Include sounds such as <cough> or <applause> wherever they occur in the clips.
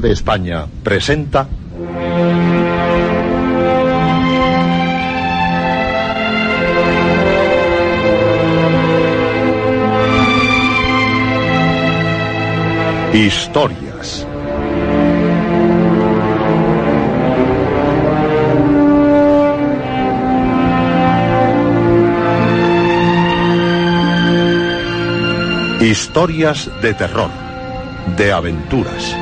de España presenta Historias. Historias de terror, de aventuras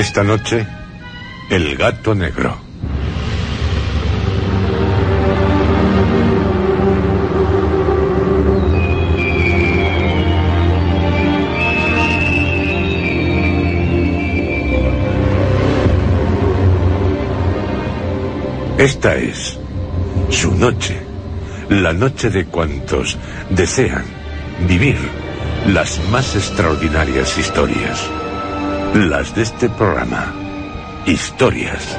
Esta noche, el gato negro. Esta es su noche, la noche de cuantos desean vivir las más extraordinarias historias las de este programa. Historias.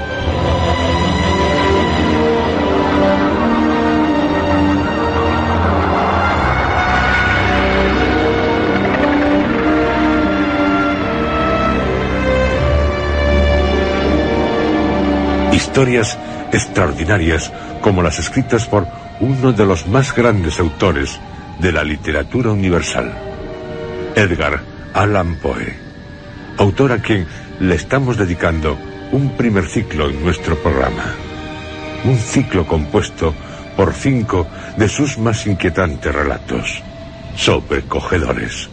Historias extraordinarias como las escritas por uno de los más grandes autores de la literatura universal, Edgar Allan Poe autor a quien le estamos dedicando un primer ciclo en nuestro programa. Un ciclo compuesto por cinco de sus más inquietantes relatos, sobrecogedores,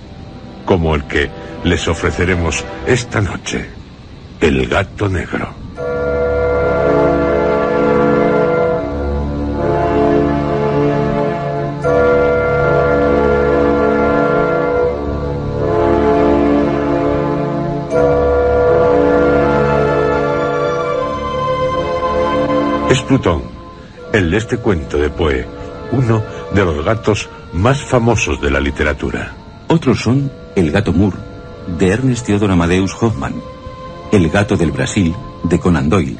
como el que les ofreceremos esta noche, El gato negro. Es Plutón, el de este cuento de Poe, uno de los gatos más famosos de la literatura. Otros son El gato Moore, de Ernest Theodor Amadeus Hoffman, El gato del Brasil, de Conan Doyle,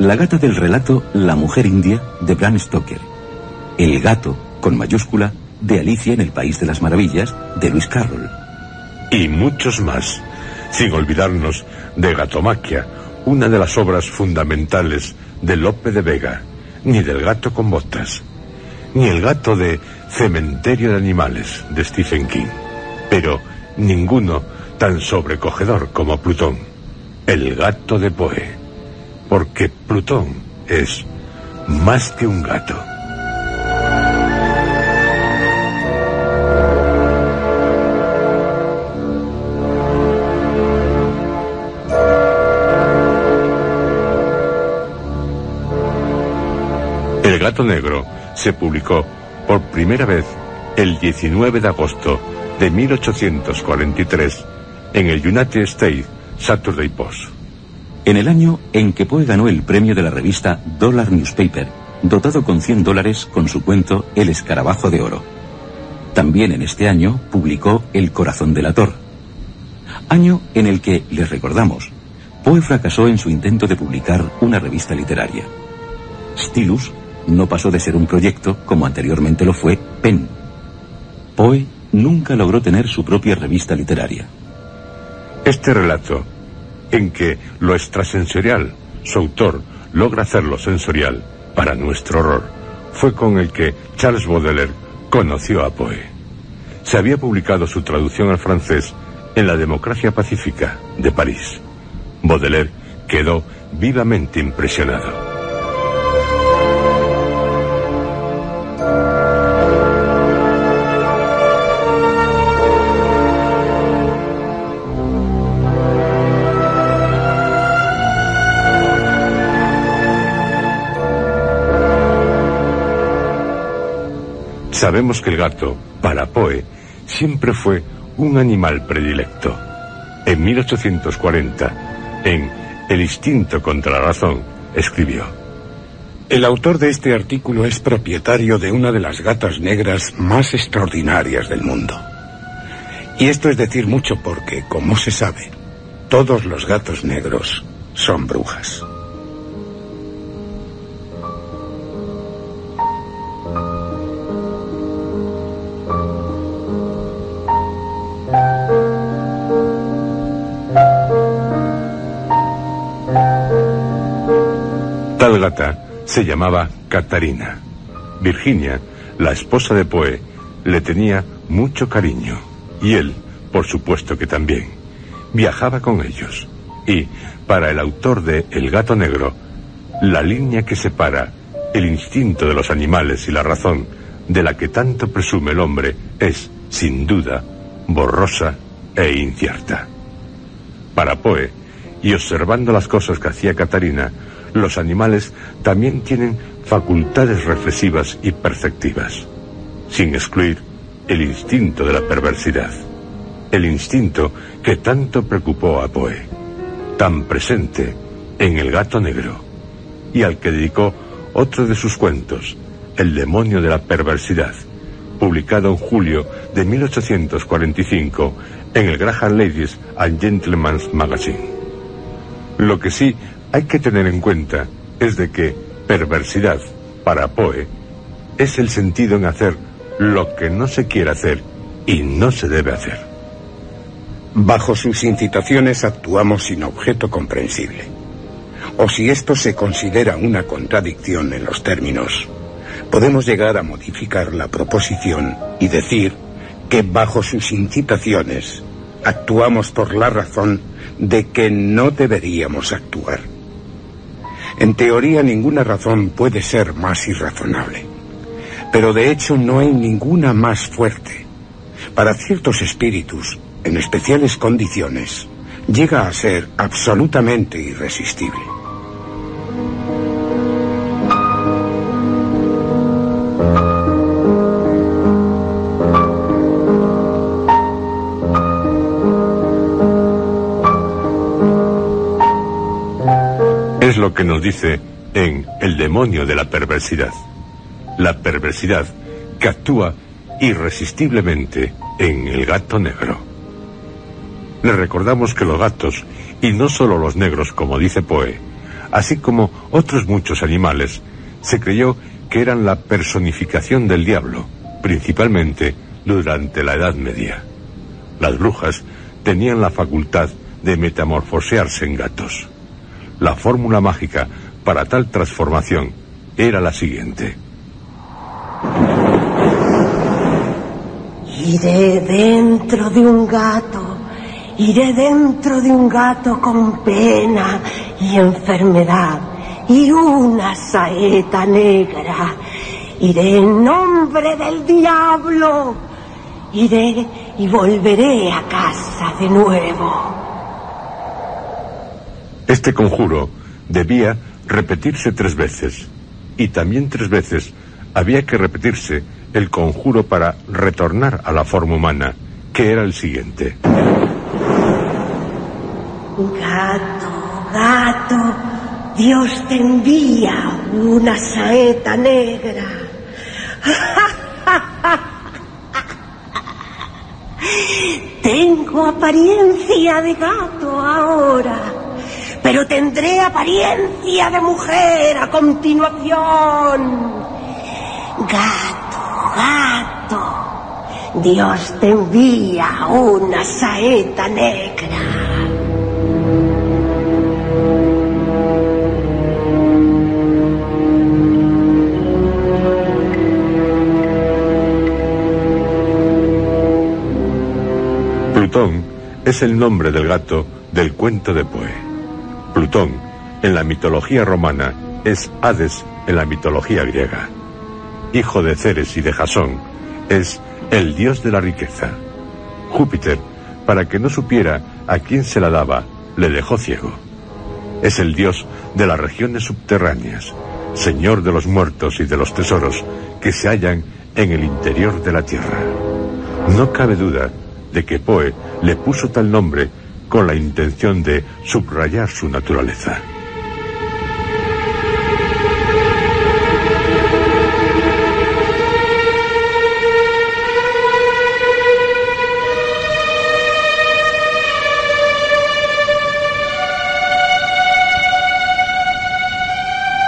La gata del relato La mujer india, de Bram Stoker, El gato, con mayúscula, de Alicia en el País de las Maravillas, de Luis Carroll. Y muchos más, sin olvidarnos de Gatomaquia, una de las obras fundamentales de Lope de Vega, ni del gato con botas, ni el gato de Cementerio de Animales de Stephen King, pero ninguno tan sobrecogedor como Plutón, el gato de Poe, porque Plutón es más que un gato. Gato Negro se publicó por primera vez el 19 de agosto de 1843 en el United States Saturday Post. En el año en que Poe ganó el premio de la revista Dollar Newspaper, dotado con 100 dólares con su cuento El escarabajo de oro. También en este año publicó El corazón del ator. Año en el que, les recordamos, Poe fracasó en su intento de publicar una revista literaria. Stilus no pasó de ser un proyecto como anteriormente lo fue Penn. Poe nunca logró tener su propia revista literaria. Este relato, en que lo extrasensorial, su autor, logra hacerlo sensorial, para nuestro horror, fue con el que Charles Baudelaire conoció a Poe. Se había publicado su traducción al francés en la democracia pacífica de París. Baudelaire quedó vivamente impresionado. Sabemos que el gato, para Poe, siempre fue un animal predilecto. En 1840, en El instinto contra la razón, escribió. El autor de este artículo es propietario de una de las gatas negras más extraordinarias del mundo. Y esto es decir mucho porque, como se sabe, todos los gatos negros son brujas. Se llamaba Catarina. Virginia, la esposa de Poe, le tenía mucho cariño. Y él, por supuesto que también. Viajaba con ellos. Y, para el autor de El gato negro, la línea que separa el instinto de los animales y la razón de la que tanto presume el hombre es, sin duda, borrosa e incierta. Para Poe, y observando las cosas que hacía Catarina, los animales también tienen facultades reflexivas y perceptivas, sin excluir el instinto de la perversidad, el instinto que tanto preocupó a Poe, tan presente en El gato negro, y al que dedicó otro de sus cuentos, El demonio de la perversidad, publicado en julio de 1845 en el Graham Ladies and Gentlemen's Magazine. Lo que sí hay que tener en cuenta es de que perversidad, para Poe, es el sentido en hacer lo que no se quiere hacer y no se debe hacer. Bajo sus incitaciones actuamos sin objeto comprensible. O si esto se considera una contradicción en los términos, podemos llegar a modificar la proposición y decir que bajo sus incitaciones actuamos por la razón de que no deberíamos actuar. En teoría ninguna razón puede ser más irrazonable, pero de hecho no hay ninguna más fuerte. Para ciertos espíritus, en especiales condiciones, llega a ser absolutamente irresistible. Que nos dice en El demonio de la perversidad. La perversidad que actúa irresistiblemente en el gato negro. Le recordamos que los gatos, y no solo los negros como dice Poe, así como otros muchos animales, se creyó que eran la personificación del diablo, principalmente durante la Edad Media. Las brujas tenían la facultad de metamorfosearse en gatos. La fórmula mágica para tal transformación era la siguiente. Iré dentro de un gato, iré dentro de un gato con pena y enfermedad y una saeta negra. Iré en nombre del diablo, iré y volveré a casa de nuevo. Este conjuro debía repetirse tres veces y también tres veces había que repetirse el conjuro para retornar a la forma humana, que era el siguiente. Gato, gato, Dios te envía una saeta negra. <laughs> Tengo apariencia de gato ahora pero tendré apariencia de mujer a continuación. Gato, gato, Dios te envía una saeta negra. Plutón es el nombre del gato del cuento de Poe. Plutón, en la mitología romana, es Hades en la mitología griega. Hijo de Ceres y de Jasón, es el dios de la riqueza. Júpiter, para que no supiera a quién se la daba, le dejó ciego. Es el dios de las regiones subterráneas, señor de los muertos y de los tesoros que se hallan en el interior de la tierra. No cabe duda de que Poe le puso tal nombre con la intención de subrayar su naturaleza.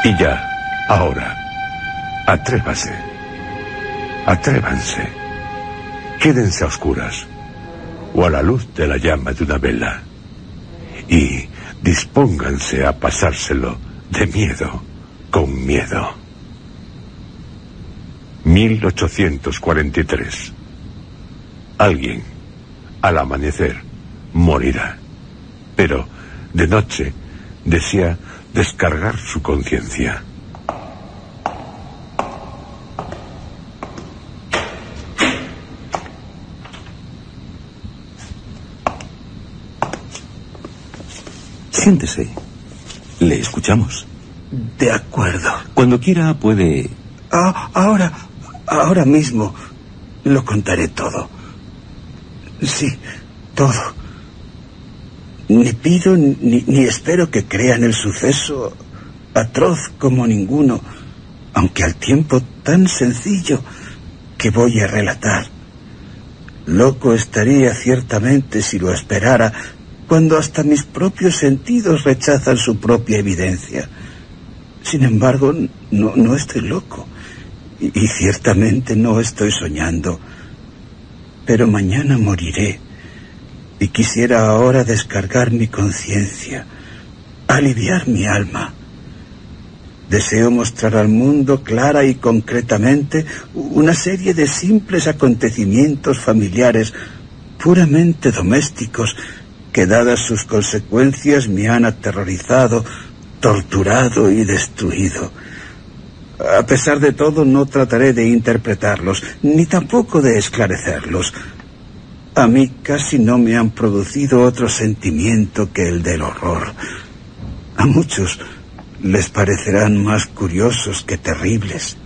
Y ya, ahora, atrévase, atrévanse, quédense a oscuras o a la luz de la llama de una vela y dispónganse a pasárselo de miedo con miedo. 1843. Alguien, al amanecer, morirá, pero de noche desea descargar su conciencia. Siéntese. Le escuchamos. De acuerdo. Cuando quiera puede... Ah, ahora, ahora mismo lo contaré todo. Sí, todo. Ni pido ni, ni espero que crean el suceso atroz como ninguno, aunque al tiempo tan sencillo que voy a relatar. Loco estaría ciertamente si lo esperara, cuando hasta mis propios sentidos rechazan su propia evidencia. Sin embargo, no, no estoy loco, y, y ciertamente no estoy soñando, pero mañana moriré y quisiera ahora descargar mi conciencia, aliviar mi alma. Deseo mostrar al mundo clara y concretamente una serie de simples acontecimientos familiares puramente domésticos que dadas sus consecuencias me han aterrorizado, torturado y destruido. A pesar de todo, no trataré de interpretarlos, ni tampoco de esclarecerlos. A mí casi no me han producido otro sentimiento que el del horror. A muchos les parecerán más curiosos que terribles.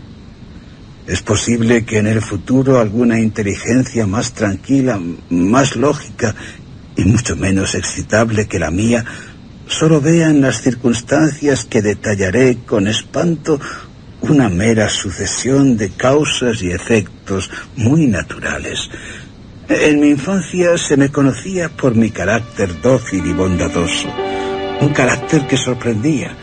Es posible que en el futuro alguna inteligencia más tranquila, más lógica y mucho menos excitable que la mía solo vea en las circunstancias que detallaré con espanto una mera sucesión de causas y efectos muy naturales. En mi infancia se me conocía por mi carácter dócil y bondadoso, un carácter que sorprendía.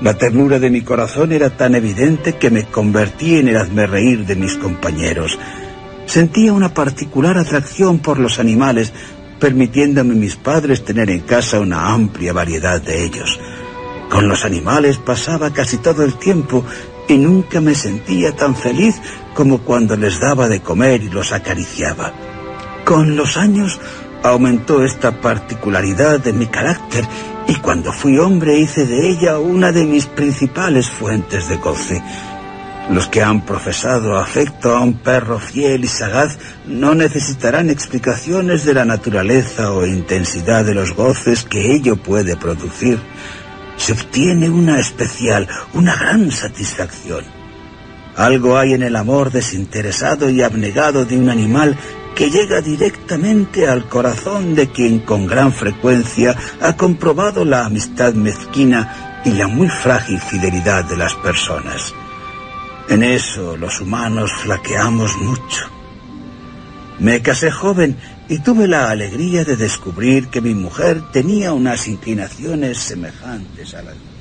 La ternura de mi corazón era tan evidente que me convertí en el reír de mis compañeros. Sentía una particular atracción por los animales, permitiéndome mis padres tener en casa una amplia variedad de ellos. Con los animales pasaba casi todo el tiempo y nunca me sentía tan feliz como cuando les daba de comer y los acariciaba. Con los años aumentó esta particularidad de mi carácter y cuando fui hombre hice de ella una de mis principales fuentes de goce. Los que han profesado afecto a un perro fiel y sagaz no necesitarán explicaciones de la naturaleza o intensidad de los goces que ello puede producir. Se obtiene una especial, una gran satisfacción. Algo hay en el amor desinteresado y abnegado de un animal que llega directamente al corazón de quien con gran frecuencia ha comprobado la amistad mezquina y la muy frágil fidelidad de las personas. En eso los humanos flaqueamos mucho. Me casé joven y tuve la alegría de descubrir que mi mujer tenía unas inclinaciones semejantes a las mías.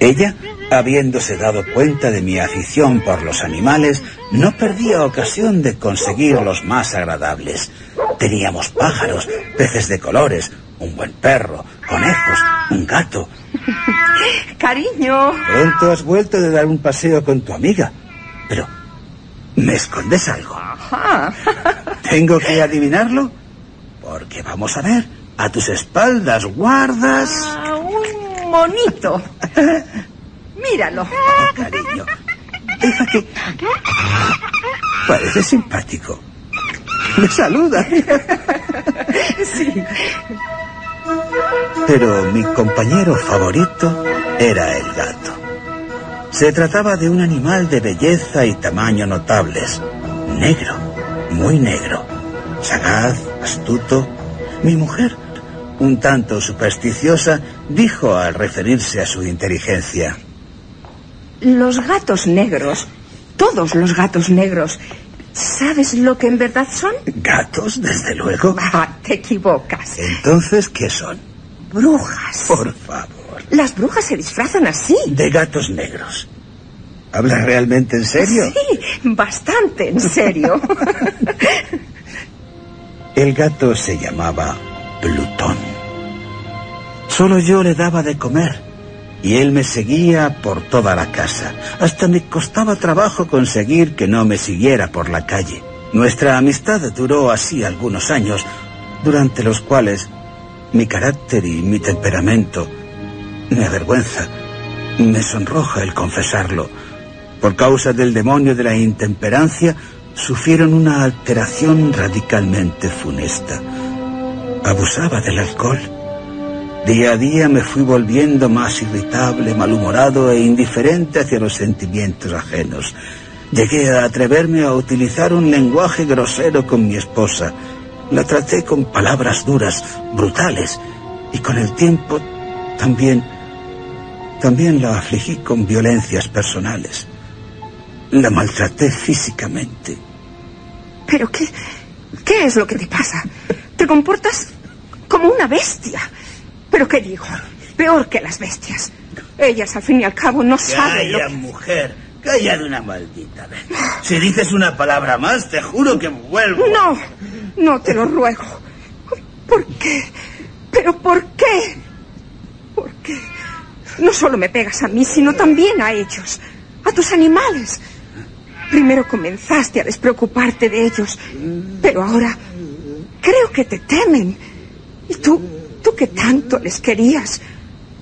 Ella, habiéndose dado cuenta de mi afición por los animales, no perdía ocasión de conseguir los más agradables. Teníamos pájaros, peces de colores, un buen perro, conejos, un gato. <laughs> Cariño. Pronto has vuelto de dar un paseo con tu amiga. Pero, ¿me escondes algo? Ah. <laughs> ¿Tengo que adivinarlo? Porque vamos a ver, a tus espaldas guardas... Ah, un monito. <laughs> Míralo. Oh, cariño. Deja que... Parece simpático. Me saluda. Sí. Pero mi compañero favorito era el gato. Se trataba de un animal de belleza y tamaño notables. Negro, muy negro. Sagaz, astuto. Mi mujer, un tanto supersticiosa, dijo al referirse a su inteligencia. Los gatos negros, todos los gatos negros, ¿sabes lo que en verdad son? ¿Gatos, desde luego? Ah, te equivocas. Entonces, ¿qué son? Brujas. Por favor. Las brujas se disfrazan así. De gatos negros. ¿Hablas realmente en serio? Sí, bastante en serio. <laughs> El gato se llamaba Plutón. Solo yo le daba de comer y él me seguía por toda la casa. Hasta me costaba trabajo conseguir que no me siguiera por la calle. Nuestra amistad duró así algunos años, durante los cuales mi carácter y mi temperamento me avergüenza, me sonroja el confesarlo. Por causa del demonio de la intemperancia, sufrieron una alteración radicalmente funesta. Abusaba del alcohol. Día a día me fui volviendo más irritable, malhumorado e indiferente hacia los sentimientos ajenos. Llegué a atreverme a utilizar un lenguaje grosero con mi esposa. La traté con palabras duras, brutales, y con el tiempo también, también la afligí con violencias personales. La maltraté físicamente. ¿Pero qué, qué es lo que te pasa? Te comportas como una bestia. ¿Pero qué digo? Peor que las bestias. Ellas, al fin y al cabo, no saben lo que... mujer. Calla de una maldita vez. Si dices una palabra más, te juro que vuelvo. No, no te lo ruego. ¿Por qué? ¿Pero por qué? ¿Por qué? No solo me pegas a mí, sino también a ellos, a tus animales. Primero comenzaste a despreocuparte de ellos, pero ahora creo que te temen. Y tú, tú que tanto les querías,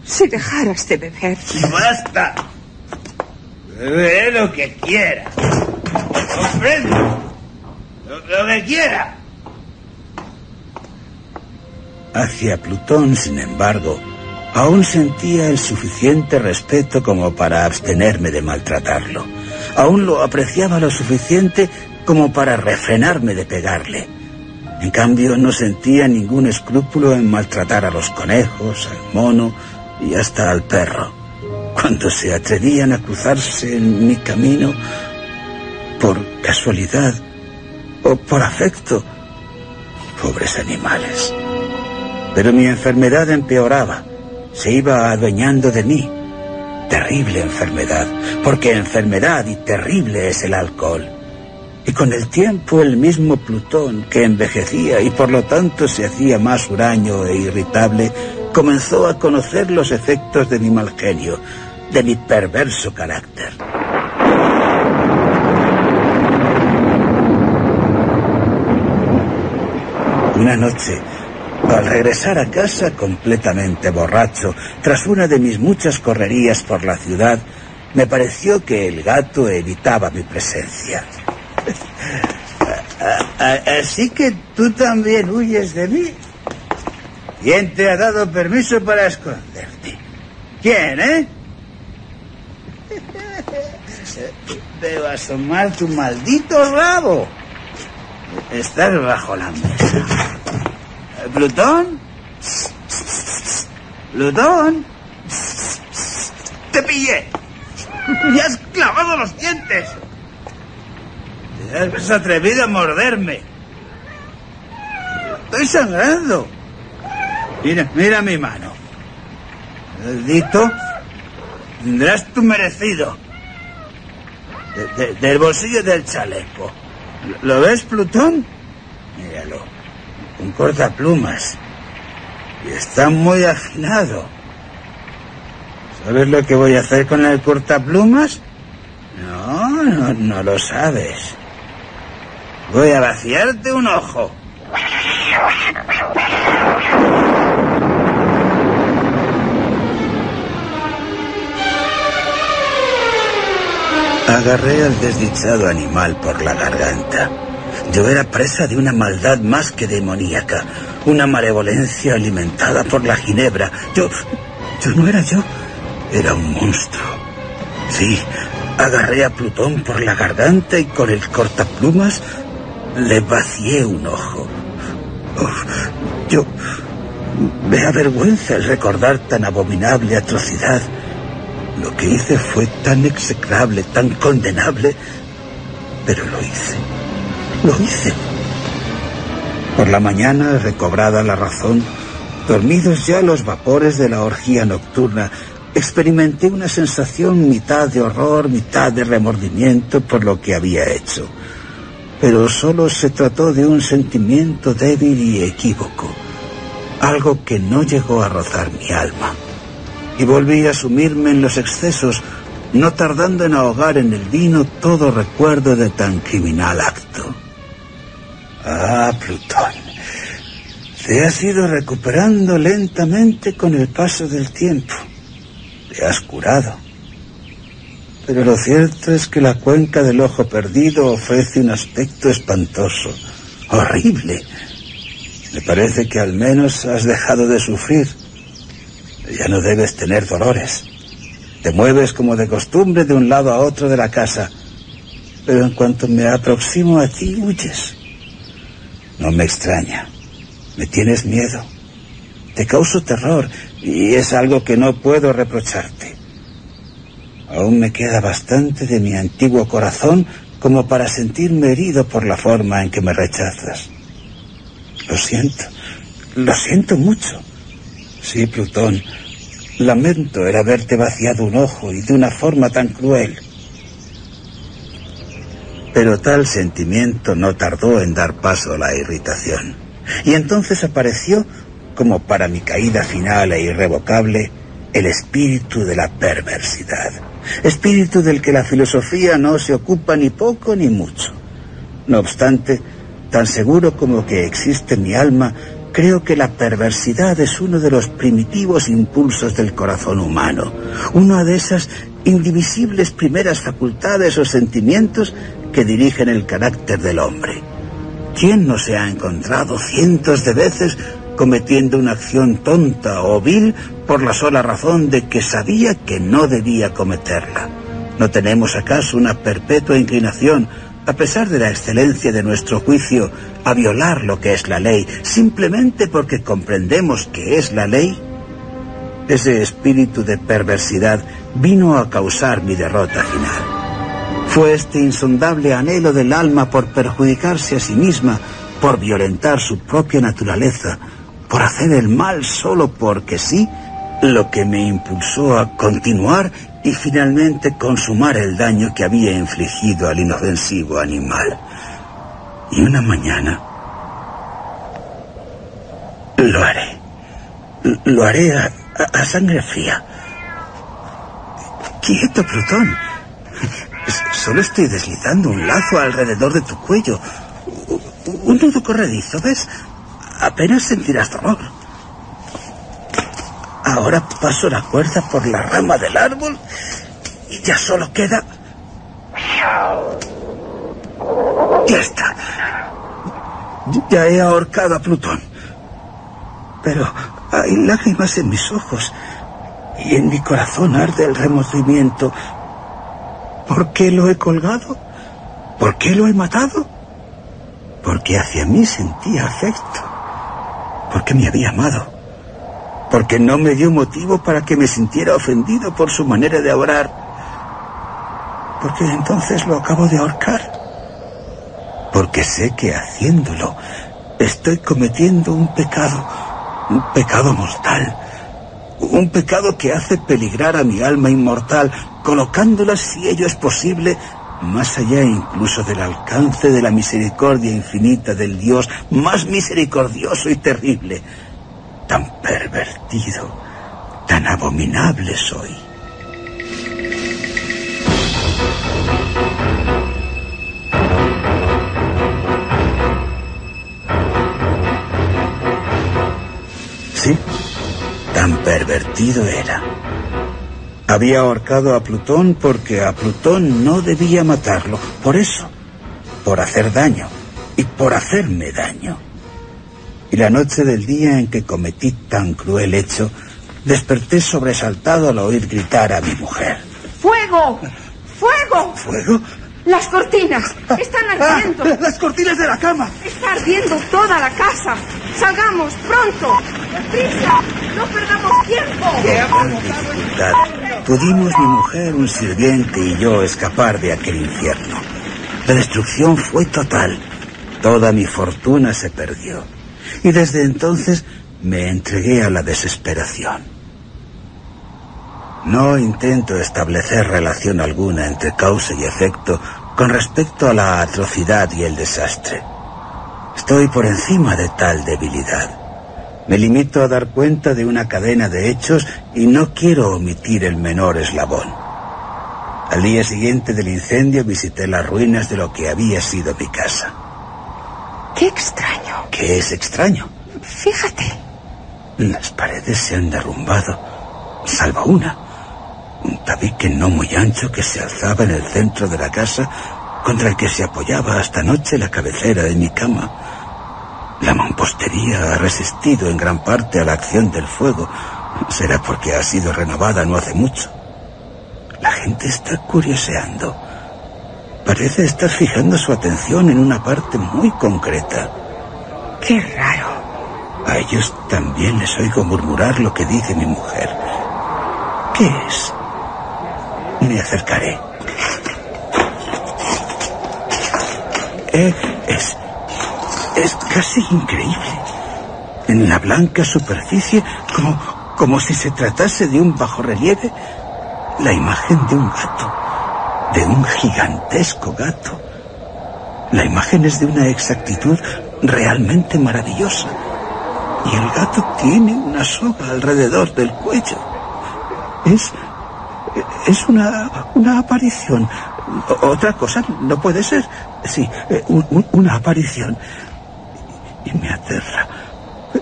si dejaras de beber. ¡Basta! Bebe lo que quiera. Comprendo. Lo, lo que quiera. Hacia Plutón, sin embargo, aún sentía el suficiente respeto como para abstenerme de maltratarlo. Aún lo apreciaba lo suficiente como para refrenarme de pegarle. En cambio, no sentía ningún escrúpulo en maltratar a los conejos, al mono y hasta al perro. Cuando se atrevían a cruzarse en mi camino, por casualidad o por afecto, pobres animales. Pero mi enfermedad empeoraba, se iba adueñando de mí. Terrible enfermedad, porque enfermedad y terrible es el alcohol. Y con el tiempo el mismo Plutón, que envejecía y por lo tanto se hacía más huraño e irritable, comenzó a conocer los efectos de mi mal genio, de mi perverso carácter. Una noche, al regresar a casa completamente borracho, tras una de mis muchas correrías por la ciudad, me pareció que el gato evitaba mi presencia. <laughs> Así que tú también huyes de mí. ¿Quién te ha dado permiso para esconderte? ¿Quién, eh? <laughs> Veo asomar tu maldito rabo. Estás bajo la mesa. ¿Plutón? ¿Plutón? ¡Te pillé! <laughs> ¡Me has clavado los dientes! Has atrevido a morderme. Estoy sangrando. Mira, mira mi mano. Maldito, tendrás tu merecido. De- de- del bolsillo del chaleco. ¿Lo ves, Plutón? Míralo. Un cortaplumas. Y está muy afinado. ¿Sabes lo que voy a hacer con el cortaplumas? No, no lo sabes. Voy a vaciarte un ojo. Agarré al desdichado animal por la garganta. Yo era presa de una maldad más que demoníaca, una malevolencia alimentada por la ginebra. Yo... yo no era yo, era un monstruo. Sí, agarré a Plutón por la garganta y con el cortaplumas le vacié un ojo. yo... me avergüenza el recordar tan abominable atrocidad. Lo que hice fue tan execrable, tan condenable, pero lo hice. Lo hice. Por la mañana, recobrada la razón, dormidos ya los vapores de la orgía nocturna, experimenté una sensación mitad de horror, mitad de remordimiento por lo que había hecho. Pero solo se trató de un sentimiento débil y equívoco, algo que no llegó a rozar mi alma y volví a sumirme en los excesos, no tardando en ahogar en el vino todo recuerdo de tan criminal acto. Ah, Plutón, te has ido recuperando lentamente con el paso del tiempo. Te has curado. Pero lo cierto es que la cuenca del ojo perdido ofrece un aspecto espantoso, horrible. Me parece que al menos has dejado de sufrir. Ya no debes tener dolores. Te mueves como de costumbre de un lado a otro de la casa. Pero en cuanto me aproximo a ti, huyes. No me extraña. Me tienes miedo. Te causo terror y es algo que no puedo reprocharte. Aún me queda bastante de mi antiguo corazón como para sentirme herido por la forma en que me rechazas. Lo siento, lo siento mucho. Sí, Plutón, lamento el haberte vaciado un ojo y de una forma tan cruel. Pero tal sentimiento no tardó en dar paso a la irritación. Y entonces apareció, como para mi caída final e irrevocable, el espíritu de la perversidad. Espíritu del que la filosofía no se ocupa ni poco ni mucho. No obstante, tan seguro como que existe mi alma, Creo que la perversidad es uno de los primitivos impulsos del corazón humano, una de esas indivisibles primeras facultades o sentimientos que dirigen el carácter del hombre. ¿Quién no se ha encontrado cientos de veces cometiendo una acción tonta o vil por la sola razón de que sabía que no debía cometerla? ¿No tenemos acaso una perpetua inclinación a pesar de la excelencia de nuestro juicio, a violar lo que es la ley, simplemente porque comprendemos que es la ley? Ese espíritu de perversidad vino a causar mi derrota final. Fue este insondable anhelo del alma por perjudicarse a sí misma, por violentar su propia naturaleza, por hacer el mal solo porque sí, lo que me impulsó a continuar y finalmente consumar el daño que había infligido al inofensivo animal. Y una mañana lo haré. Lo haré a, sangre fría. Quieto, Plutón. Solo estoy deslizando un lazo alrededor de tu cuello. Un nudo corredizo, ¿ves? Apenas sentirás dolor. Ahora paso la cuerda por la rama del árbol y ya solo queda... Ya está. Ya he ahorcado a Plutón. Pero hay lágrimas en mis ojos y en mi corazón arde el remordimiento. ¿Por qué lo he colgado? ¿Por qué lo he matado? Porque hacia mí sentía afecto. Porque me había amado porque no me dio motivo para que me sintiera ofendido por su manera de orar, porque entonces lo acabo de ahorcar, porque sé que haciéndolo estoy cometiendo un pecado, un pecado mortal, un pecado que hace peligrar a mi alma inmortal, colocándola, si ello es posible, más allá incluso del alcance de la misericordia infinita del Dios más misericordioso y terrible. Tan pervertido, tan abominable soy. Sí, tan pervertido era. Había ahorcado a Plutón porque a Plutón no debía matarlo. Por eso, por hacer daño y por hacerme daño. Y la noche del día en que cometí tan cruel hecho, desperté sobresaltado al oír gritar a mi mujer. ¡Fuego! ¡Fuego! ¿Fuego? Las cortinas están ardiendo. Ah, <laughs> las cortinas de la cama. Está ardiendo toda la casa. Salgamos pronto. ¡Prisa! No perdamos tiempo. Con dificultad pudimos mi mujer, un sirviente y yo escapar de aquel infierno. La destrucción fue total. Toda mi fortuna se perdió. Y desde entonces me entregué a la desesperación. No intento establecer relación alguna entre causa y efecto con respecto a la atrocidad y el desastre. Estoy por encima de tal debilidad. Me limito a dar cuenta de una cadena de hechos y no quiero omitir el menor eslabón. Al día siguiente del incendio visité las ruinas de lo que había sido mi casa. Qué extraño. ¿Qué es extraño? Fíjate. Las paredes se han derrumbado, salvo una. Un tabique no muy ancho que se alzaba en el centro de la casa contra el que se apoyaba hasta noche la cabecera de mi cama. La mampostería ha resistido en gran parte a la acción del fuego. Será porque ha sido renovada no hace mucho. La gente está curioseando. Parece estar fijando su atención en una parte muy concreta. Qué raro. A ellos también les oigo murmurar lo que dice mi mujer. ¿Qué es? Me acercaré. Eh, es. es casi increíble. En la blanca superficie, como, como si se tratase de un bajorrelieve, la imagen de un gato, de un gigantesco gato. La imagen es de una exactitud realmente maravillosa. Y el gato tiene una soga alrededor del cuello. Es. Es una. una aparición. Otra cosa no puede ser. Sí, eh, un- un- una aparición. Y me aterra.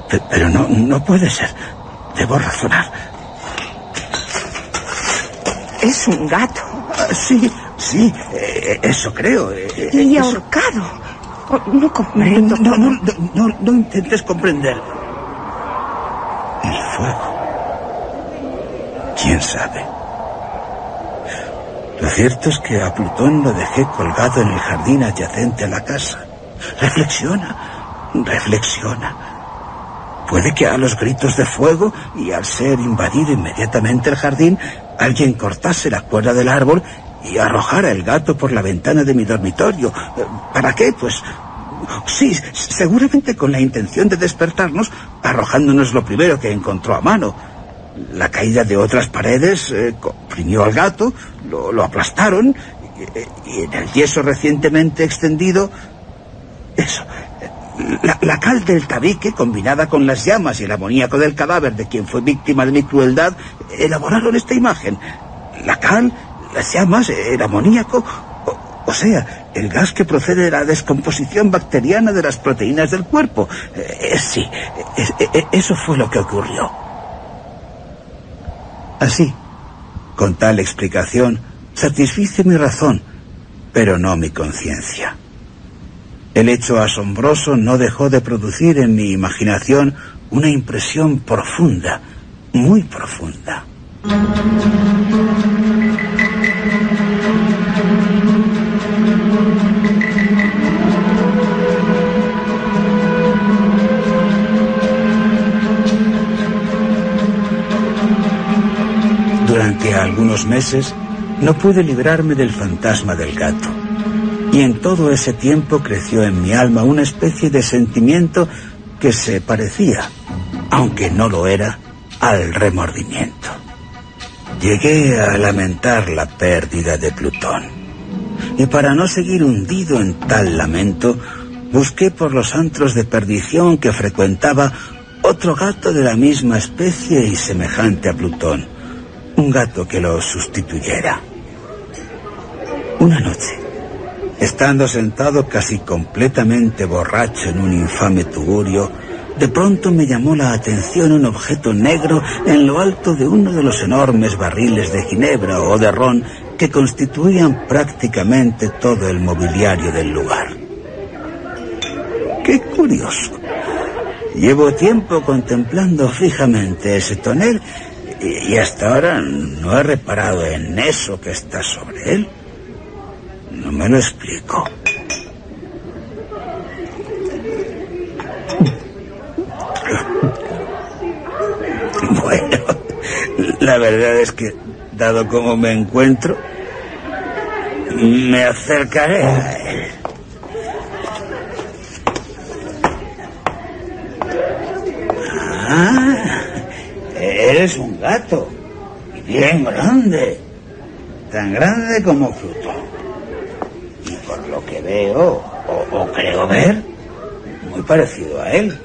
Pe- Pero no, no puede ser. Debo razonar. Es un gato. Ah, Sí, sí, eh, eso creo. eh, Y eso- ahorcado. Oh, no comprendo. No, no, no, no, no intentes comprender. El fuego. ¿Quién sabe? Lo cierto es que a Plutón lo dejé colgado en el jardín adyacente a la casa. Reflexiona, reflexiona. Puede que a los gritos de fuego y al ser invadido inmediatamente el jardín, alguien cortase la cuerda del árbol y arrojara el gato por la ventana de mi dormitorio. ¿Para qué? Pues sí, seguramente con la intención de despertarnos, arrojándonos lo primero que encontró a mano. La caída de otras paredes eh, comprimió al gato, lo, aplastaron y, y en el yeso recientemente extendido, eso, la, cal del tabique, combinada con las llamas y el amoníaco del cadáver de quien fue víctima de mi crueldad, elaboraron esta imagen. La cal, las llamas, el amoníaco, o, sea, el gas que procede de la descomposición bacteriana de las proteínas del cuerpo. Eh, eh, sí, eh, eh, eso fue lo que ocurrió. Así, con tal explicación, satisfice mi razón, pero no mi conciencia. El hecho asombroso no dejó de producir en mi imaginación una impresión profunda, muy profunda. Algunos meses no pude librarme del fantasma del gato. Y en todo ese tiempo creció en mi alma una especie de sentimiento que se parecía, aunque no lo era, al remordimiento. Llegué a lamentar la pérdida de Plutón. Y para no seguir hundido en tal lamento, busqué por los antros de perdición que frecuentaba otro gato de la misma especie y semejante a Plutón. Un gato que lo sustituyera. Una noche, estando sentado casi completamente borracho en un infame tugurio, de pronto me llamó la atención un objeto negro en lo alto de uno de los enormes barriles de ginebra o de ron que constituían prácticamente todo el mobiliario del lugar. Qué curioso. Llevo tiempo contemplando fijamente ese tonel y, hasta ahora no he reparado en eso que está sobre él. No me lo explico. Bueno, la verdad es que, dado como me encuentro, me acercaré a él. Ah, eres un gato. Y bien grande. Tan grande como fruto. Y por lo que veo, o, o creo ver, muy parecido a él.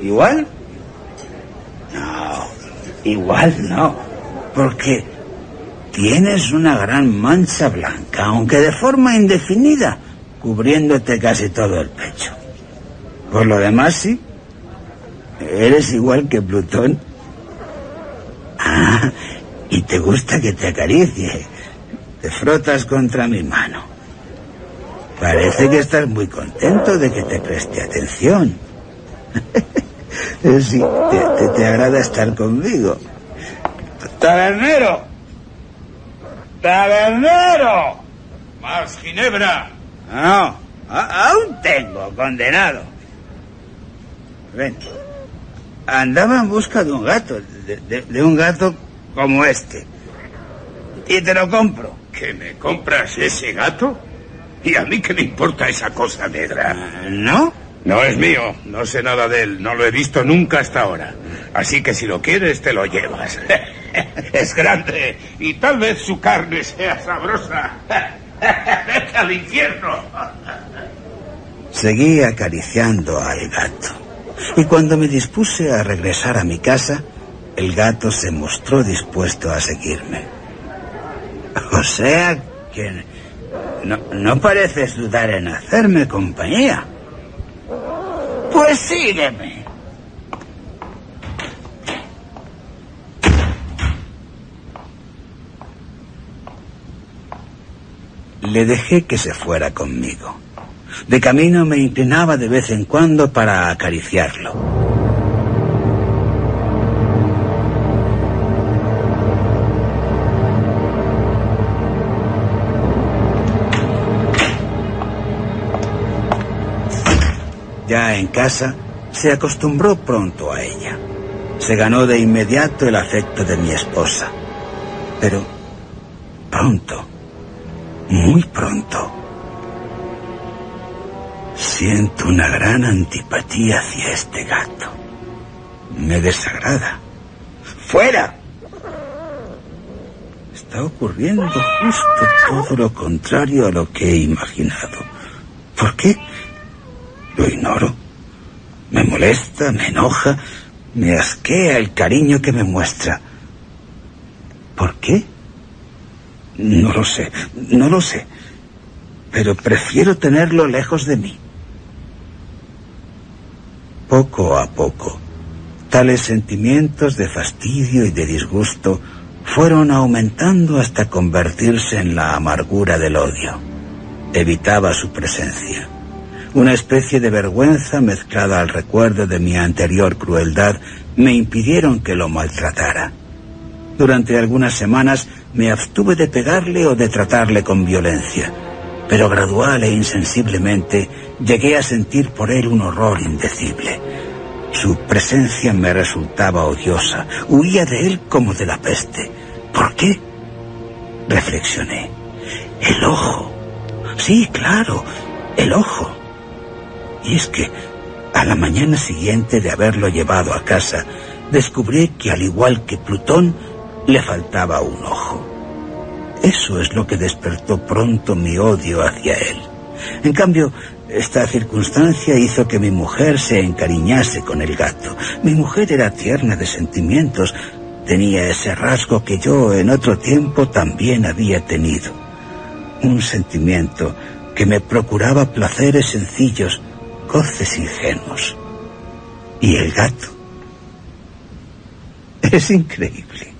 ¿Igual? No, igual no. Porque tienes una gran mancha blanca, aunque de forma indefinida, cubriéndote casi todo el pecho. Por lo demás, sí. Eres igual que Plutón. Ah, y te gusta que te acaricie. Te frotas contra mi mano. Parece que estás muy contento de que te preste atención. <laughs> sí, te, te, agrada estar conmigo. ¡Tabernero! ¡Tabernero! ¡Más ginebra! No, aún tengo, condenado. Ven. Andaba en busca de un gato, de, de, un gato como este. Y te lo compro. ¿Que me compras ese gato? ¿Y a mí qué me importa esa cosa negra? ¿No? No es mío, no sé nada de él, no lo he visto nunca hasta ahora. Así que si lo quieres, te lo llevas. <laughs> es grande y tal vez su carne sea sabrosa. <laughs> ¡Vete al infierno! Seguí acariciando al gato. Y cuando me dispuse a regresar a mi casa, el gato se mostró dispuesto a seguirme. O sea que no, no pareces dudar en hacerme compañía. Pues sígueme. Le dejé que se fuera conmigo. De camino me inclinaba de vez en cuando para acariciarlo. Ya en casa, se acostumbró pronto a ella. Se ganó de inmediato el afecto de mi esposa. Pero pronto, muy pronto, siento una gran antipatía hacia este gato. Me desagrada. ¡Fuera! Está ocurriendo justo todo lo contrario a lo que he imaginado. ¿Por qué? Lo ignoro. Me molesta, me enoja, me asquea el cariño que me muestra. ¿Por qué? No lo sé, no lo sé. Pero prefiero tenerlo lejos de mí. Poco a poco, tales sentimientos de fastidio y de disgusto fueron aumentando hasta convertirse en la amargura del odio. Evitaba su presencia. Una especie de vergüenza mezclada al recuerdo de mi anterior crueldad me impidieron que lo maltratara. Durante algunas semanas me abstuve de pegarle o de tratarle con violencia, pero gradual e insensiblemente llegué a sentir por él un horror indecible. Su presencia me resultaba odiosa, huía de él como de la peste. ¿Por qué? Reflexioné. El ojo. Sí, claro, el ojo. Y es que, a la mañana siguiente de haberlo llevado a casa, descubrí que al igual que Plutón, le faltaba un ojo. Eso es lo que despertó pronto mi odio hacia él. En cambio, esta circunstancia hizo que mi mujer se encariñase con el gato. Mi mujer era tierna de sentimientos, tenía ese rasgo que yo en otro tiempo también había tenido. Un sentimiento que me procuraba placeres sencillos, goces ingenuos. y el gato. Es increíble.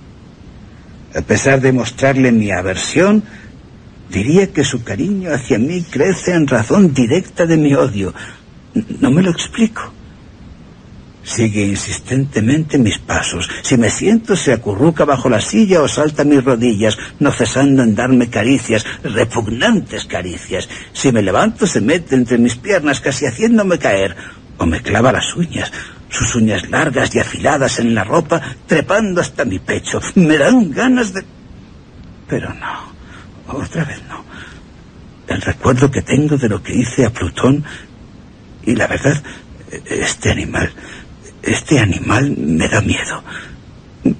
A pesar de mostrarle mi aversión, diría que su cariño hacia mí crece en razón directa de mi odio. No me lo explico. Sigue insistentemente mis pasos. Si me siento, se acurruca bajo la silla o salta a mis rodillas, no cesando en darme caricias, repugnantes caricias. Si me levanto, se mete entre mis piernas, casi haciéndome caer, o me clava las uñas, sus uñas largas y afiladas en la ropa, trepando hasta mi pecho. Me dan ganas de... Pero no, otra vez no. El recuerdo que tengo de lo que hice a Plutón y la verdad, este animal este animal me da miedo.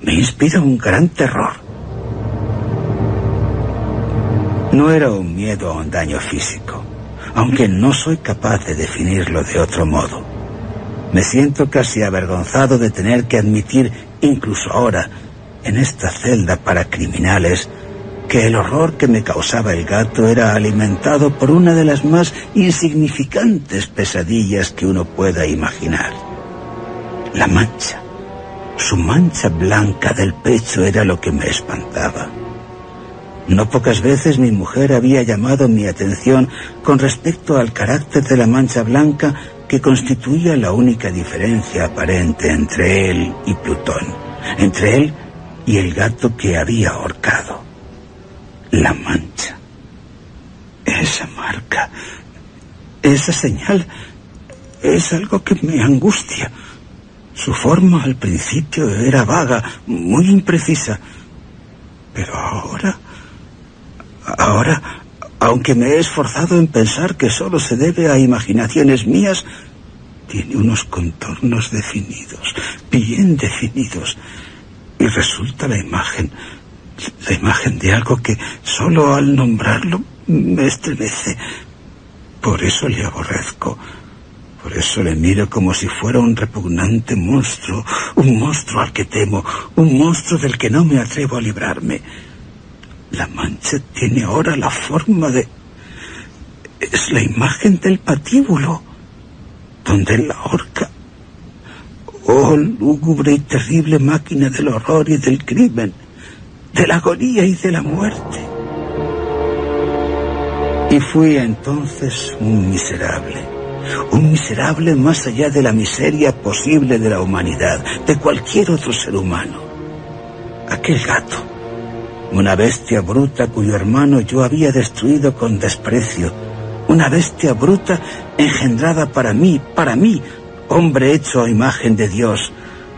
Me inspira un gran terror. No era un miedo a un daño físico, aunque no soy capaz de definirlo de otro modo. Me siento casi avergonzado de tener que admitir, incluso ahora, en esta celda para criminales, que el horror que me causaba el gato era alimentado por una de las más insignificantes pesadillas que uno pueda imaginar. La mancha, su mancha blanca del pecho era lo que me espantaba. No pocas veces mi mujer había llamado mi atención con respecto al carácter de la mancha blanca que constituía la única diferencia aparente entre él y Plutón, entre él y el gato que había ahorcado. La mancha. Esa marca, esa señal, es algo que me angustia. Su forma al principio era vaga, muy imprecisa. Pero ahora... Ahora, aunque me he esforzado en pensar que solo se debe a imaginaciones mías, tiene unos contornos definidos, bien definidos. Y resulta la imagen, la imagen de algo que solo al nombrarlo me estremece. Por eso le aborrezco. Por eso le miro como si fuera un repugnante monstruo, un monstruo al que temo, un monstruo del que no me atrevo a librarme. La mancha tiene ahora la forma de... Es la imagen del patíbulo, donde la horca... Oh, lúgubre y terrible máquina del horror y del crimen, de la agonía y de la muerte. Y fui entonces un miserable un miserable más allá de la miseria posible de la humanidad, de cualquier otro ser humano. Aquel gato, una bestia bruta cuyo hermano yo había destruido con desprecio, una bestia bruta engendrada para mí, para mí, hombre hecho a imagen de Dios,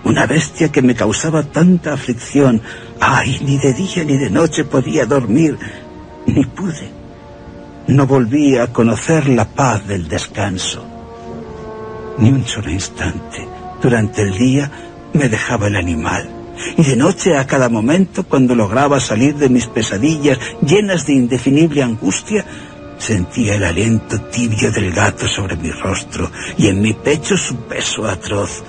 una bestia que me causaba tanta aflicción. Ay, ni de día ni de noche podía dormir, ni pude no volví a conocer la paz del descanso. Ni un solo instante. Durante el día me dejaba el animal. Y de noche a cada momento, cuando lograba salir de mis pesadillas llenas de indefinible angustia, sentía el aliento tibio del gato sobre mi rostro y en mi pecho su peso atroz.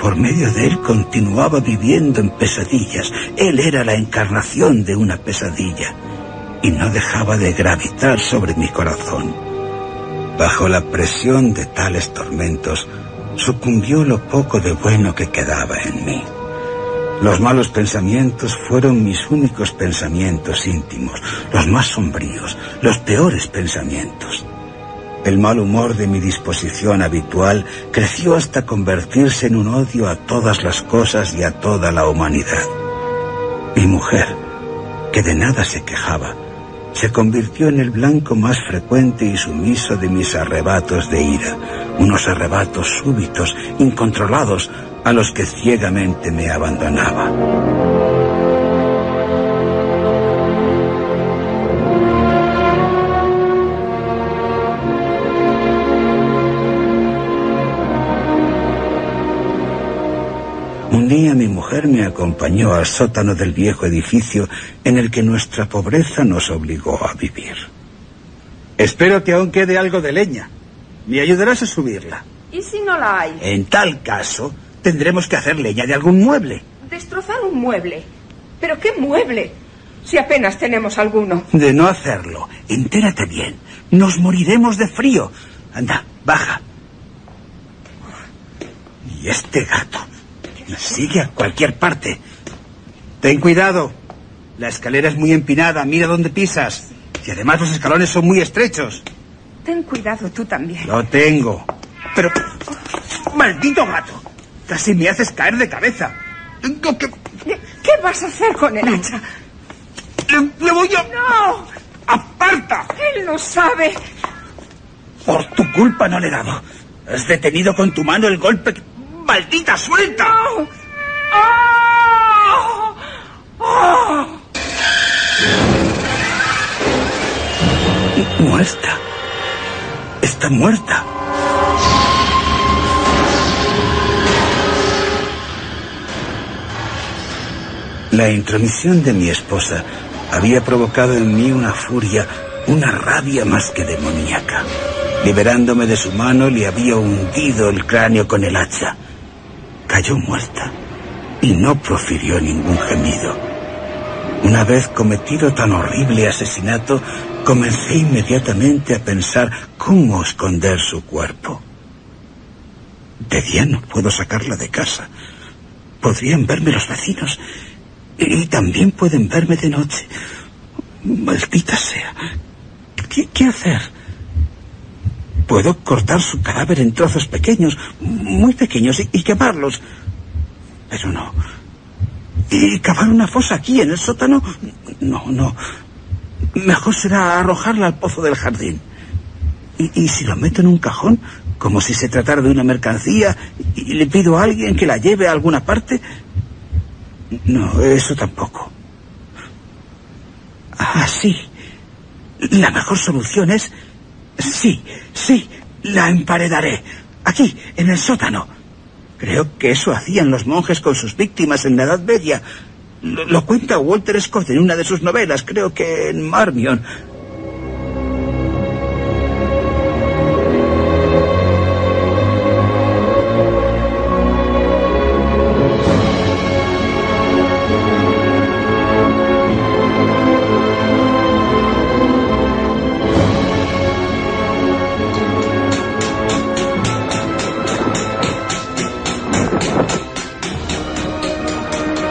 Por medio de él continuaba viviendo en pesadillas. Él era la encarnación de una pesadilla y no dejaba de gravitar sobre mi corazón. Bajo la presión de tales tormentos, sucumbió lo poco de bueno que quedaba en mí. Los malos pensamientos fueron mis únicos pensamientos íntimos, los más sombríos, los peores pensamientos. El mal humor de mi disposición habitual creció hasta convertirse en un odio a todas las cosas y a toda la humanidad. Mi mujer, que de nada se quejaba, se convirtió en el blanco más frecuente y sumiso de mis arrebatos de ira, unos arrebatos súbitos, incontrolados, a los que ciegamente me abandonaba. Un día mi mujer me acompañó al sótano del viejo edificio en el que nuestra pobreza nos obligó a vivir. Espero que aún quede algo de leña. ¿Me ayudarás a subirla? ¿Y si no la hay? En tal caso, tendremos que hacer leña de algún mueble. Destrozar un mueble. ¿Pero qué mueble? Si apenas tenemos alguno. De no hacerlo, entérate bien. Nos moriremos de frío. Anda, baja. Y este gato sigue a cualquier parte. Ten cuidado. La escalera es muy empinada. Mira dónde pisas. Y además los escalones son muy estrechos. Ten cuidado tú también. Lo tengo. Pero... ¡Maldito gato! Casi me haces caer de cabeza. Tengo que... ¿Qué vas a hacer con el hacha? Le, le voy a... ¡No! ¡Aparta! Él lo sabe. Por tu culpa no le he dado. Has detenido con tu mano el golpe. ¡Maldita suelta! ¡No! ¡Ah! ¡Ah! Muerta. Está muerta. La intromisión de mi esposa había provocado en mí una furia, una rabia más que demoníaca. Liberándome de su mano, le había hundido el cráneo con el hacha. Cayó muerta y no profirió ningún gemido. Una vez cometido tan horrible asesinato, comencé inmediatamente a pensar cómo esconder su cuerpo. De día no puedo sacarla de casa. Podrían verme los vecinos. Y también pueden verme de noche. Maldita sea. ¿Qué, qué hacer? Puedo cortar su cadáver en trozos pequeños, muy pequeños, y, quemarlos. Pero no. ¿Y cavar una fosa aquí en el sótano? No, no. Mejor será arrojarla al pozo del jardín. ¿Y, y si lo meto en un cajón, como si se tratara de una mercancía, y le pido a alguien que la lleve a alguna parte? No, eso tampoco. Ah, sí. La mejor solución es... Sí, sí, la emparedaré. Aquí, en el sótano. Creo que eso hacían los monjes con sus víctimas en la Edad Media. Lo, lo cuenta Walter Scott en una de sus novelas, creo que en Marmion.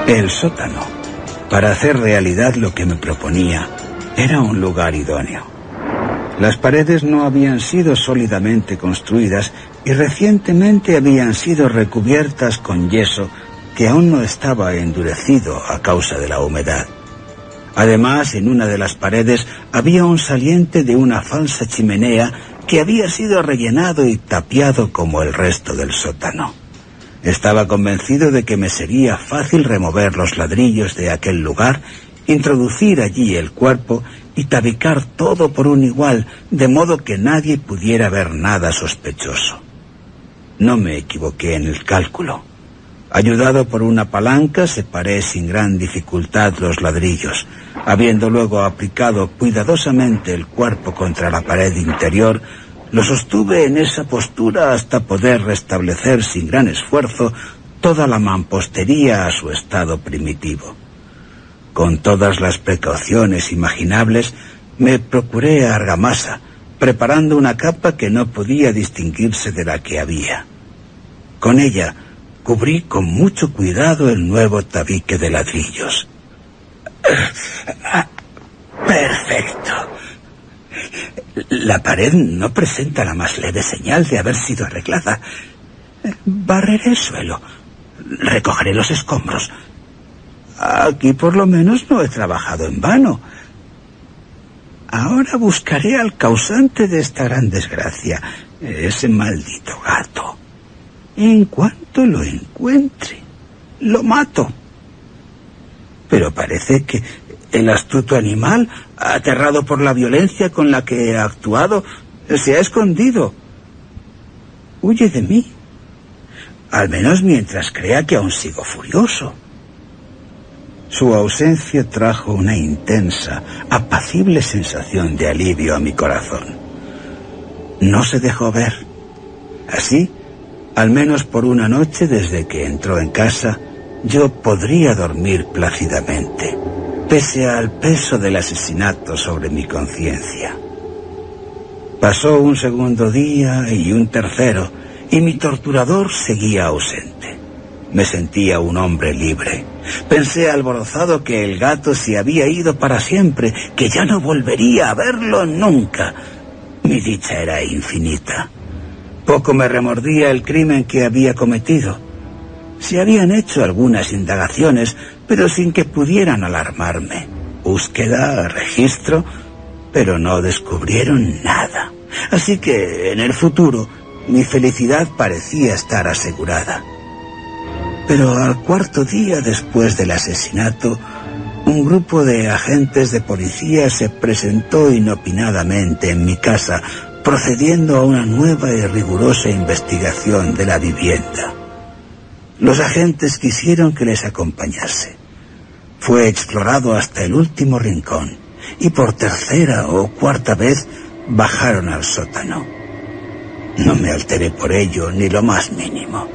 El sótano, para hacer realidad lo que me proponía, era un lugar idóneo. Las paredes no habían sido sólidamente construidas y recientemente habían sido recubiertas con yeso que aún no estaba endurecido a causa de la humedad. Además, en una de las paredes había un saliente de una falsa chimenea que había sido rellenado y tapiado como el resto del sótano. Estaba convencido de que me sería fácil remover los ladrillos de aquel lugar, introducir allí el cuerpo y tabicar todo por un igual, de modo que nadie pudiera ver nada sospechoso. No me equivoqué en el cálculo. Ayudado por una palanca, separé sin gran dificultad los ladrillos. Habiendo luego aplicado cuidadosamente el cuerpo contra la pared interior, lo sostuve en esa postura hasta poder restablecer sin gran esfuerzo toda la mampostería a su estado primitivo. Con todas las precauciones imaginables, me procuré argamasa, preparando una capa que no podía distinguirse de la que había. Con ella cubrí con mucho cuidado el nuevo tabique de ladrillos. <laughs> Perfecto. La pared no presenta la más leve señal de haber sido arreglada. Barreré el suelo. Recogeré los escombros. Aquí por lo menos no he trabajado en vano. Ahora buscaré al causante de esta gran desgracia, ese maldito gato. En cuanto lo encuentre, lo mato. Pero parece que el astuto animal, aterrado por la violencia con la que he actuado, se ha escondido. Huye de mí. Al menos mientras crea que aún sigo furioso. Su ausencia trajo una intensa, apacible sensación de alivio a mi corazón. No se dejó ver. Así, al menos por una noche desde que entró en casa, yo podría dormir plácidamente, pese al peso del asesinato sobre mi conciencia. Pasó un segundo día y un tercero, y mi torturador seguía ausente. Me sentía un hombre libre. Pensé alborozado que el gato se había ido para siempre, que ya no volvería a verlo nunca. Mi dicha era infinita. Poco me remordía el crimen que había cometido. Se habían hecho algunas indagaciones, pero sin que pudieran alarmarme. Búsqueda, registro, pero no descubrieron nada. Así que en el futuro mi felicidad parecía estar asegurada. Pero al cuarto día después del asesinato, un grupo de agentes de policía se presentó inopinadamente en mi casa, procediendo a una nueva y rigurosa investigación de la vivienda. Los agentes quisieron que les acompañase. Fue explorado hasta el último rincón y por tercera o cuarta vez bajaron al sótano. No me alteré por ello ni lo más mínimo.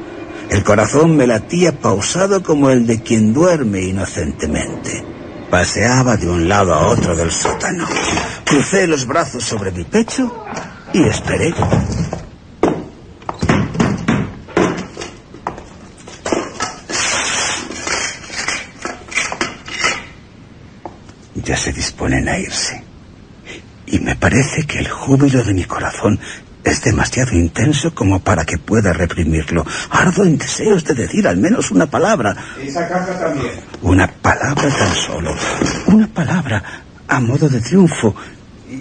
El corazón me latía pausado como el de quien duerme inocentemente. Paseaba de un lado a otro del sótano. Crucé los brazos sobre mi pecho y esperé. Ya se disponen a irse. Y me parece que el júbilo de mi corazón es demasiado intenso como para que pueda reprimirlo. Ardo en deseos de decir al menos una palabra. Esa caja también. Una palabra tan solo. Una palabra a modo de triunfo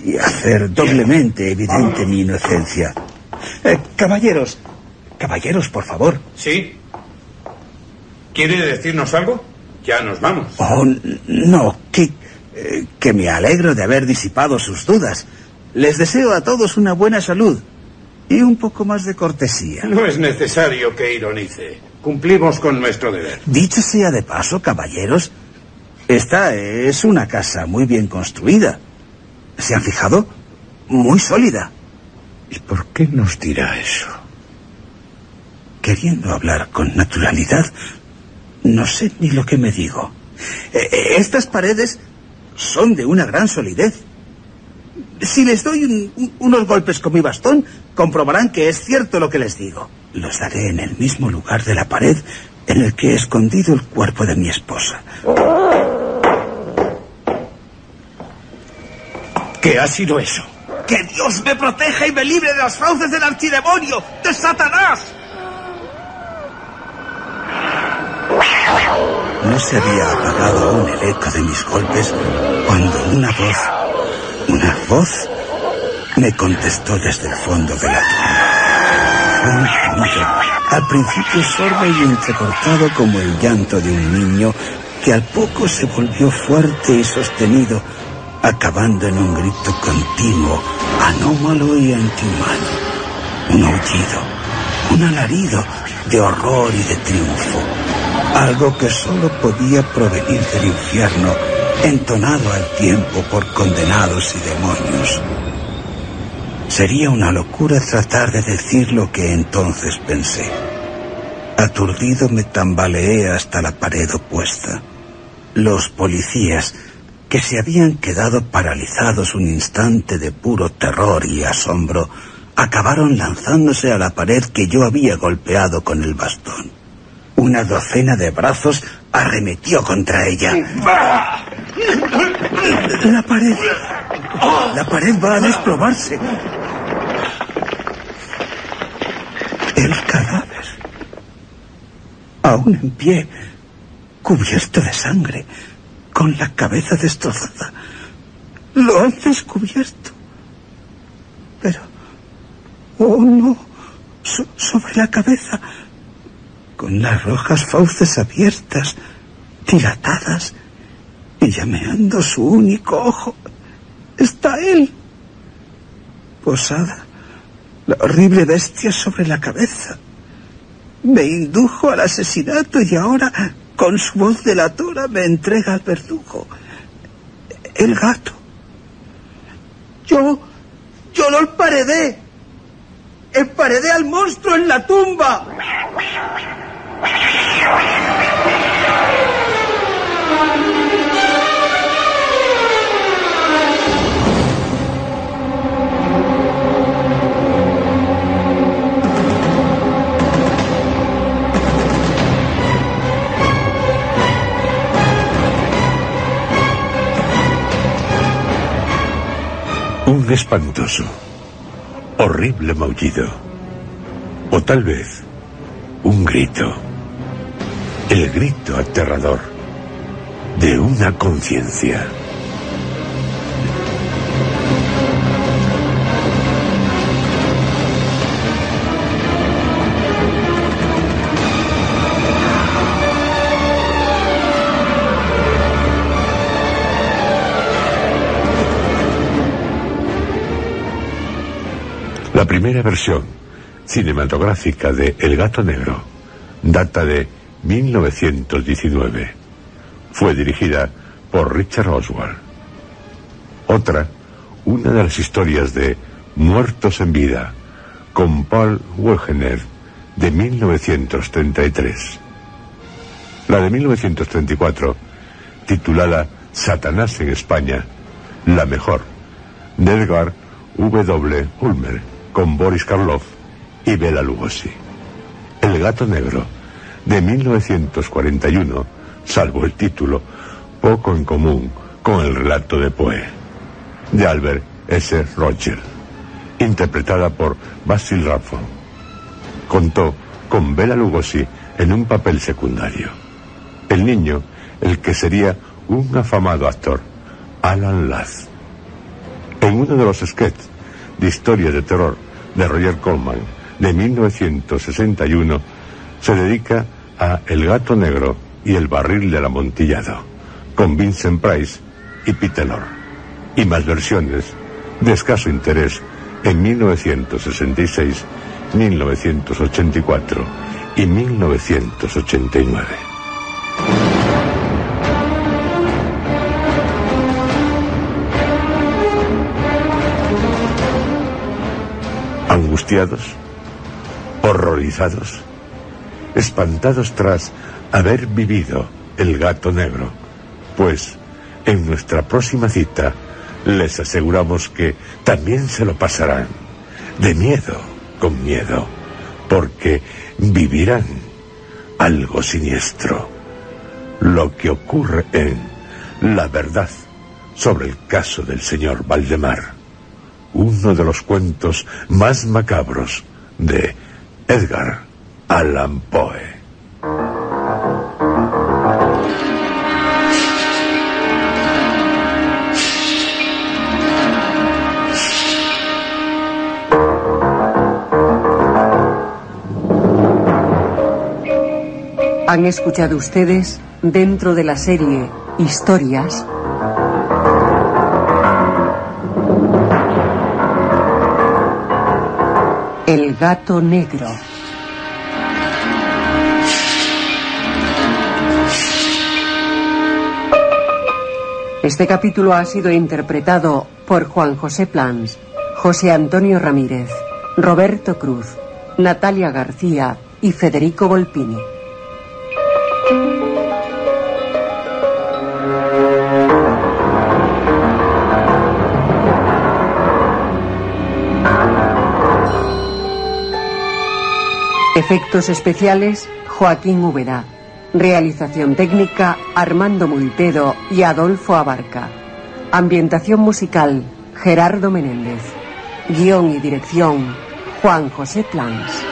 y hacer doblemente evidente mi inocencia. Eh, caballeros, caballeros, por favor. ¿Sí? ¿Quiere decirnos algo? Ya nos vamos. Oh, no, que, eh, que me alegro de haber disipado sus dudas. Les deseo a todos una buena salud y un poco más de cortesía. No es necesario que ironice. Cumplimos con nuestro deber. Dicho sea de paso, caballeros, esta es una casa muy bien construida. ¿Se han fijado? Muy sólida. ¿Y por qué nos dirá eso? Queriendo hablar con naturalidad, no sé ni lo que me digo. Eh, eh, estas paredes son de una gran solidez. Si les doy un- un- unos golpes con mi bastón, comprobarán que es cierto lo que les digo. Los daré en el mismo lugar de la pared en el que he escondido el cuerpo de mi esposa. ¿Qué ha sido eso? ¡Que Dios me proteja y me libre de las fauces del archidemonio, de Satanás! No se había apagado aún el eco de mis golpes una voz, una voz, me contestó desde el fondo de la tumba. Al principio sordo y entrecortado como el llanto de un niño que al poco se volvió fuerte y sostenido, acabando en un grito continuo, anómalo y antihumano. Un aullido, un alarido de horror y de triunfo. Algo que solo podía provenir del infierno, entonado al tiempo por condenados y demonios. Sería una locura tratar de decir lo que entonces pensé. Aturdido me tambaleé hasta la pared opuesta. Los policías, que se habían quedado paralizados un instante de puro terror y asombro, acabaron lanzándose a la pared que yo había golpeado con el bastón. Una docena de brazos arremetió contra ella. La pared. La pared va a desplomarse. El cadáver. Aún en pie, cubierto de sangre, con la cabeza destrozada. Lo han descubierto. Pero... Oh, no. So- sobre la cabeza con las rojas fauces abiertas, dilatadas, y llameando su único ojo. Está él, posada, la horrible bestia sobre la cabeza. Me indujo al asesinato y ahora, con su voz delatora, me entrega al verdugo. El gato. Yo, yo lo emparedé. Emparedé al monstruo en la tumba. Espantoso, horrible maullido. O tal vez un grito. El grito aterrador de una conciencia. La primera versión cinematográfica de El gato negro data de 1919. Fue dirigida por Richard Oswald. Otra, una de las historias de Muertos en vida, con Paul Wegener, de 1933. La de 1934, titulada Satanás en España, la mejor, de Edgar W. Ulmer, con Boris Karloff y Bela Lugosi. El gato negro, de 1941, salvo el título, poco en común con el relato de Poe, de Albert S. Roger, interpretada por Basil Raffon. Contó con Bela Lugosi en un papel secundario. El niño, el que sería un afamado actor, Alan Ladd. En uno de los sketches de historia de terror de Roger Corman de 1961, se dedica a El gato negro y el barril del amontillado, con Vincent Price y Peter Lorre, y más versiones de escaso interés en 1966, 1984 y 1989. Horrorizados, espantados tras haber vivido el gato negro, pues en nuestra próxima cita les aseguramos que también se lo pasarán de miedo con miedo, porque vivirán algo siniestro. Lo que ocurre en La verdad sobre el caso del señor Valdemar, uno de los cuentos más macabros de Edgar Allan Poe. Han escuchado ustedes, dentro de la serie Historias, gato negro. Este capítulo ha sido interpretado por Juan José Plans, José Antonio Ramírez, Roberto Cruz, Natalia García y Federico Volpini. Efectos especiales, Joaquín Úbeda. Realización técnica, Armando Multedo y Adolfo Abarca. Ambientación musical, Gerardo Menéndez. Guión y dirección, Juan José Plans.